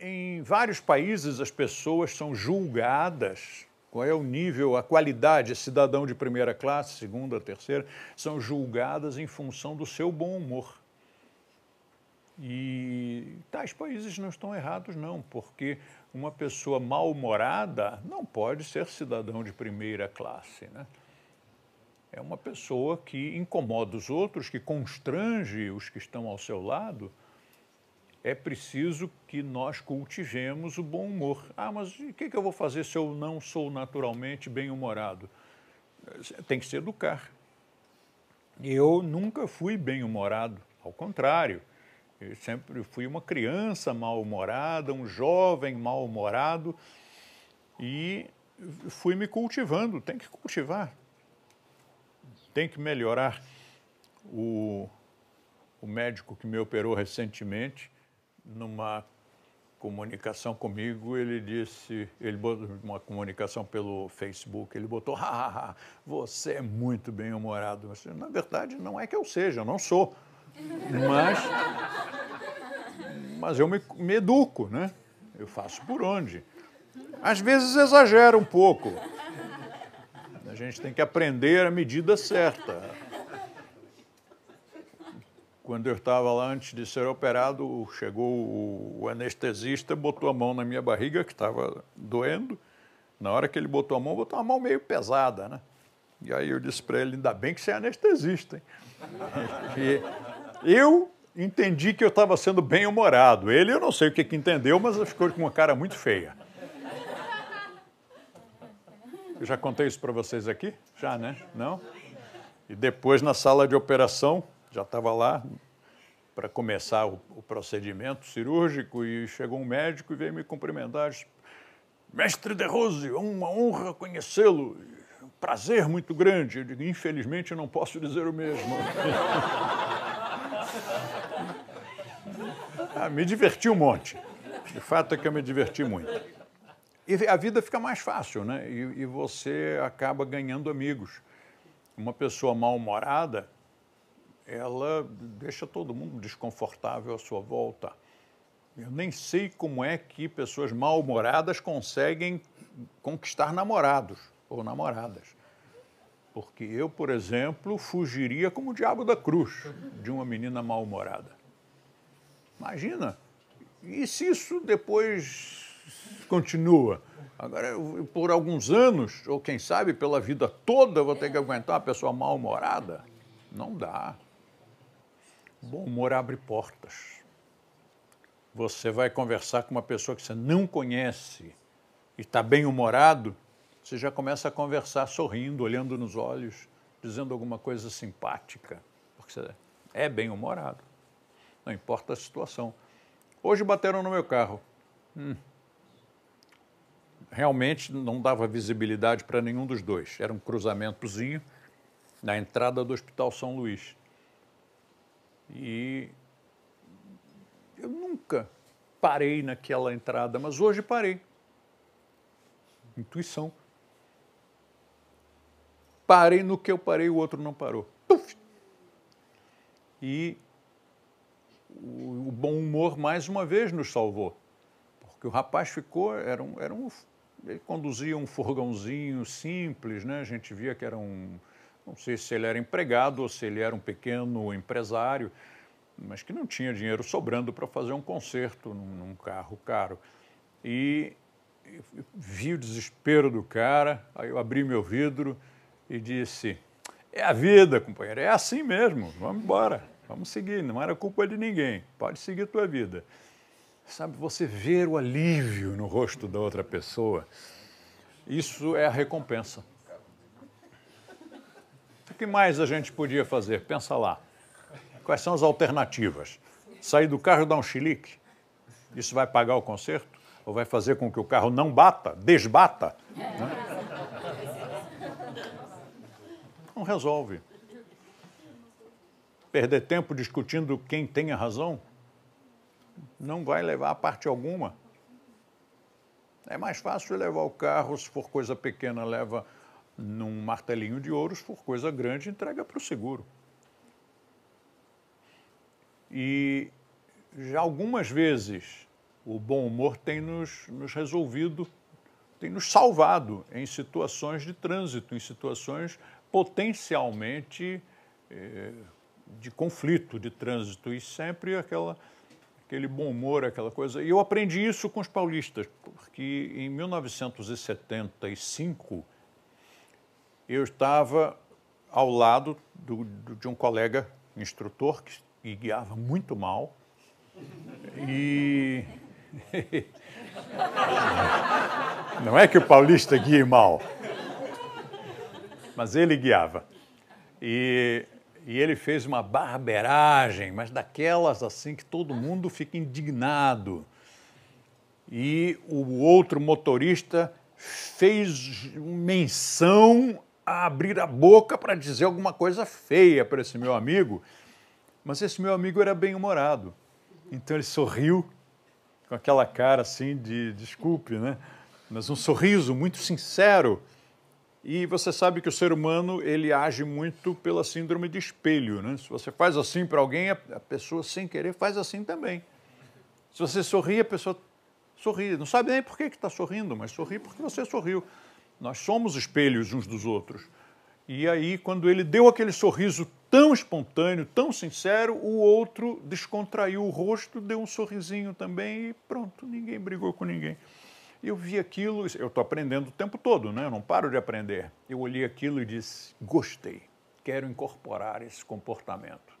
em vários países as pessoas são julgadas qual é o nível, a qualidade, cidadão de primeira classe, segunda, terceira, são julgadas em função do seu bom humor. E tais países não estão errados, não, porque uma pessoa mal-humorada não pode ser cidadão de primeira classe. Né? É uma pessoa que incomoda os outros, que constrange os que estão ao seu lado. É preciso que nós cultivemos o bom humor. Ah, mas o que, que eu vou fazer se eu não sou naturalmente bem-humorado? Tem que se educar. Eu nunca fui bem-humorado, ao contrário eu sempre fui uma criança mal-humorada, um jovem mal-humorado e fui me cultivando. Tem que cultivar, tem que melhorar. O, o médico que me operou recentemente, numa comunicação comigo, ele disse, ele botou uma comunicação pelo Facebook, ele botou, você é muito bem-humorado. Na verdade, não é que eu seja, eu não sou. Mas, mas eu me, me educo, né? Eu faço por onde. Às vezes exagera um pouco. A gente tem que aprender a medida certa. Quando eu estava lá antes de ser operado, chegou o anestesista, botou a mão na minha barriga, que estava doendo. Na hora que ele botou a mão, botou uma mão meio pesada, né? E aí eu disse para ele, ainda bem que você é anestesista, hein? E, eu entendi que eu estava sendo bem-humorado. Ele, eu não sei o que, que entendeu, mas ficou com uma cara muito feia. Eu já contei isso para vocês aqui? Já, né? Não? E depois, na sala de operação, já estava lá para começar o, o, procedimento cirúrgico e chegou um médico e veio me cumprimentar. Disse, Mestre De Rose, uma honra conhecê-lo. Um prazer muito grande. Eu digo, infelizmente, não posso dizer o mesmo. Ah, me diverti um monte. De fato é que eu me diverti muito. E a vida fica mais fácil, né? E, e você acaba ganhando amigos. Uma pessoa mal-humorada, ela deixa todo mundo desconfortável à sua volta. Eu nem sei como é que pessoas mal-humoradas conseguem conquistar namorados ou namoradas. Porque eu, por exemplo, fugiria como o diabo da cruz de uma menina mal-humorada. Imagina. E se isso depois continua? Agora, por alguns anos, ou quem sabe pela vida toda, eu vou ter que aguentar uma pessoa mal-humorada? Não dá. Bom humor abre portas. Você vai conversar com uma pessoa que você não conhece e está bem-humorado, você já começa a conversar sorrindo, olhando nos olhos, dizendo alguma coisa simpática, porque você é bem-humorado não importa a situação. Hoje bateram no meu carro. Hum. Realmente não dava visibilidade para nenhum dos dois. Era um cruzamentozinho na entrada do Hospital São Luís. E eu nunca parei naquela entrada, mas hoje parei. Intuição. Parei no que eu parei, o outro não parou. Puf! E o, bom humor mais uma vez nos salvou. Porque o rapaz ficou, era um, era um, ele conduzia um furgãozinho simples, né? A gente via que era um, não sei se ele era empregado ou se ele era um pequeno empresário, mas que não tinha dinheiro sobrando para fazer um concerto num, num carro caro. E, e vi o desespero do cara, aí eu abri meu vidro e disse: É a vida, companheiro, é assim mesmo, vamos embora. Vamos seguir, não era culpa de ninguém. Pode seguir tua vida. Sabe, você ver o alívio no rosto da outra pessoa, isso é a recompensa. O que mais a gente podia fazer? Pensa lá. Quais são as alternativas? Sair do carro e dar um chilique? Isso vai pagar o conserto? Ou vai fazer com que o carro não bata, desbata? Né? Não resolve perder tempo discutindo quem tem a razão, não vai levar a parte alguma. É mais fácil levar o carro, se for coisa pequena, leva num martelinho de ouro, se for coisa grande, entrega para o seguro. E já algumas vezes o bom humor tem nos, nos resolvido, tem nos salvado em situações de trânsito, em situações potencialmente eh, de conflito, de trânsito, e sempre aquela, aquele bom humor, aquela coisa. E eu aprendi isso com os paulistas, porque em 1975 eu estava ao lado do, do, de um colega instrutor que, que guiava muito mal. E. Não é que o paulista guie mal, mas ele guiava. E, e ele fez uma barberagem, mas daquelas assim que todo mundo fica indignado. E o outro motorista fez menção a abrir a boca para dizer alguma coisa feia para esse meu amigo, mas esse meu amigo era bem-humorado. Então ele sorriu com aquela cara assim de desculpe, né? Mas um sorriso muito sincero. E você sabe que o ser humano ele age muito pela síndrome de espelho, né? Se você faz assim para alguém, a pessoa sem querer faz assim também. Se você sorri, a pessoa sorri. Não sabe nem por que está sorrindo, mas sorri porque você sorriu. Nós somos espelhos uns dos outros. E aí, quando ele deu aquele sorriso tão espontâneo, tão sincero, o outro descontraiu o rosto, deu um sorrisinho também e pronto, ninguém brigou com ninguém. Eu vi aquilo, eu estou aprendendo o tempo todo, né? Eu não paro de aprender. Eu olhei aquilo e disse: gostei, quero incorporar esse comportamento.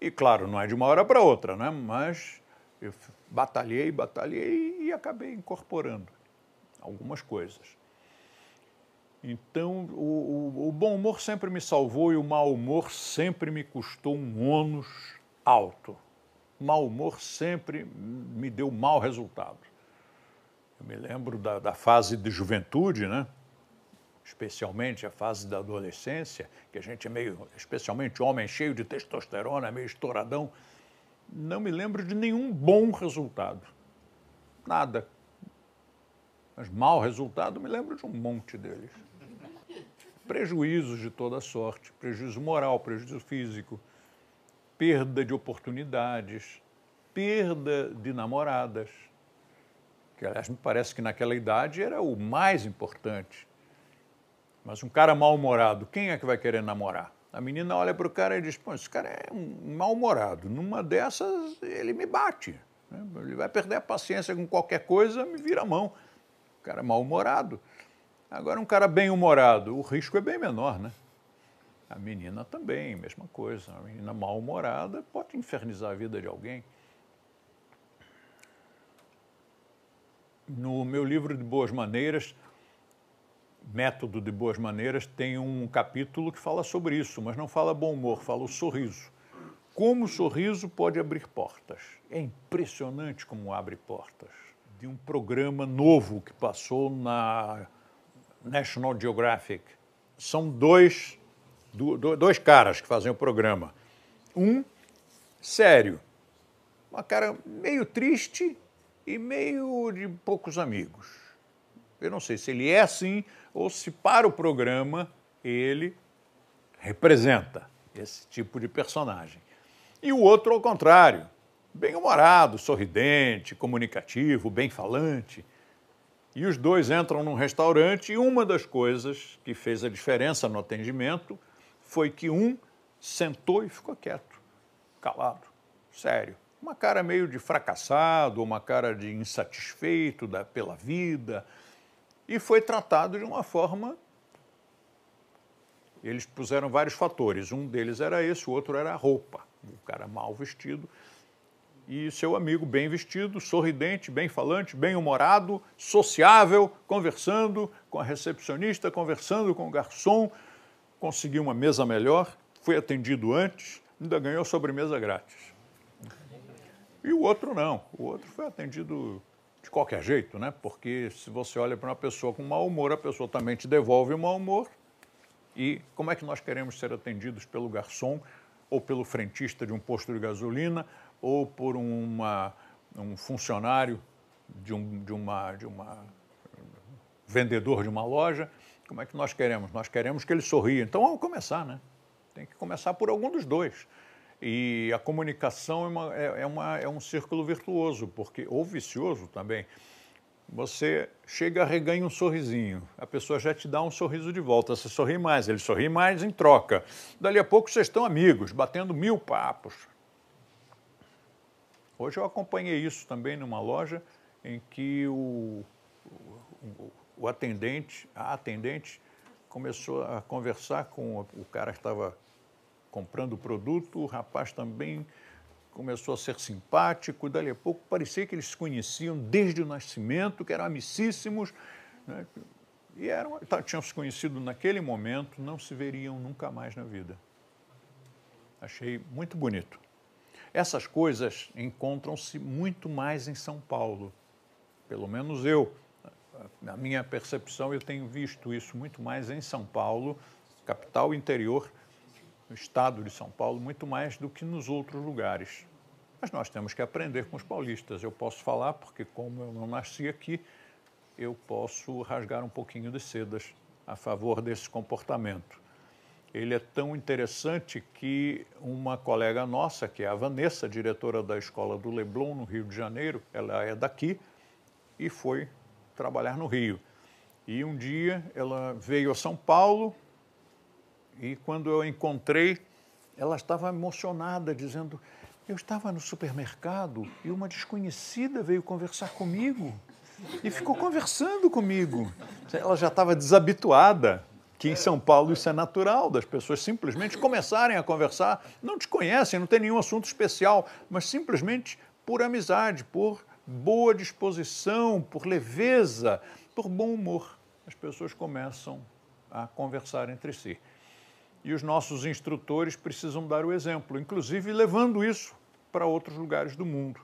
E claro, não é de uma hora para outra, né? Mas eu batalhei, batalhei e acabei incorporando algumas coisas. Então, o, o, o, bom humor sempre me salvou e o mau humor sempre me custou um ônus alto. O mau humor sempre me deu mau resultado. Eu me lembro da, da fase de juventude, né? especialmente a fase da adolescência, que a gente é meio, especialmente homem cheio de testosterona, meio estouradão. Não me lembro de nenhum bom resultado. Nada. Mas mau resultado, me lembro de um monte deles prejuízos de toda sorte, prejuízo moral, prejuízo físico, perda de oportunidades, perda de namoradas, que aliás me parece que naquela idade era o mais importante. Mas um cara mal-humorado, quem é que vai querer namorar? A menina olha para o cara e diz: Pô, esse cara é um mal-humorado. Numa dessas, ele me bate. Né? Ele vai perder a paciência com qualquer coisa, me vira a mão. O cara é mal-humorado. Agora, um cara bem-humorado, o risco é bem menor, né? A menina também, mesma coisa. A menina mal-humorada pode infernizar a vida de alguém. No meu livro de Boas Maneiras, Método de Boas Maneiras, tem um capítulo que fala sobre isso, mas não fala bom humor, fala o sorriso. Como o sorriso pode abrir portas. É impressionante como abre portas. De um programa novo que passou na National Geographic. São dois, dois caras que fazem o programa. Um sério, uma cara meio triste e meio de poucos amigos. Eu não sei se ele é assim ou se para o programa ele representa esse tipo de personagem. E o outro ao contrário, bem-humorado, sorridente, comunicativo, bem falante. E os dois entram num restaurante e uma das coisas que fez a diferença no atendimento foi que um sentou e ficou quieto, calado, sério. Uma cara meio de fracassado, uma cara de insatisfeito da, pela vida. E foi tratado de uma forma. Eles puseram vários fatores. Um deles era esse, o outro era a roupa. O cara mal vestido e seu amigo bem vestido, sorridente, bem falante, bem humorado, sociável, conversando com a recepcionista, conversando com o garçom, conseguiu uma mesa melhor, foi atendido antes, ainda ganhou sobremesa grátis. E o outro não, o outro foi atendido de qualquer jeito, né? Porque se você olha para uma pessoa com mau humor, a pessoa também te devolve o mau humor. E como é que nós queremos ser atendidos pelo garçom ou pelo frentista de um posto de gasolina ou por uma, um funcionário de, um, de, uma, de uma vendedor de uma loja. Como é que nós queremos? Nós queremos que ele sorria. Então vamos começar, né? Tem que começar por algum dos dois. E a comunicação é, uma, é, é, uma, é um círculo virtuoso, porque, ou vicioso também. Você chega, reganha um sorrisinho, a pessoa já te dá um sorriso de volta, você sorri mais, ele sorri mais em troca. Dali a pouco vocês estão amigos, batendo mil papos. Hoje eu acompanhei isso também numa loja em que o, o, o atendente, a atendente, começou a conversar com o cara que estava comprando o produto, o rapaz também começou a ser simpático, dali a pouco parecia que eles se conheciam desde o nascimento, que eram amicíssimos, né? e eram, tá, tinham se conhecido naquele momento, não se veriam nunca mais na vida. Achei muito bonito. Essas coisas encontram-se muito mais em São Paulo, pelo menos eu, na minha percepção, eu tenho visto isso muito mais em São Paulo, capital interior, no estado de São Paulo, muito mais do que nos outros lugares. Mas nós temos que aprender com os paulistas. Eu posso falar porque, como eu não nasci aqui, eu posso rasgar um pouquinho de sedas a favor desse comportamento. Ele é tão interessante que uma colega nossa, que é a Vanessa, diretora da escola do Leblon, no Rio de Janeiro, ela é daqui e foi trabalhar no Rio. E um dia ela veio a São Paulo e quando eu a encontrei, ela estava emocionada, dizendo: Eu estava no supermercado e uma desconhecida veio conversar comigo e ficou conversando comigo. Ela já estava desabituada, que em São Paulo isso é natural, das pessoas simplesmente começarem a conversar, não te conhecem, não tem nenhum assunto especial, mas simplesmente por amizade, por boa disposição, por leveza, por bom humor. As pessoas começam a conversar entre si e os nossos instrutores precisam dar o exemplo, inclusive levando isso para outros lugares do mundo.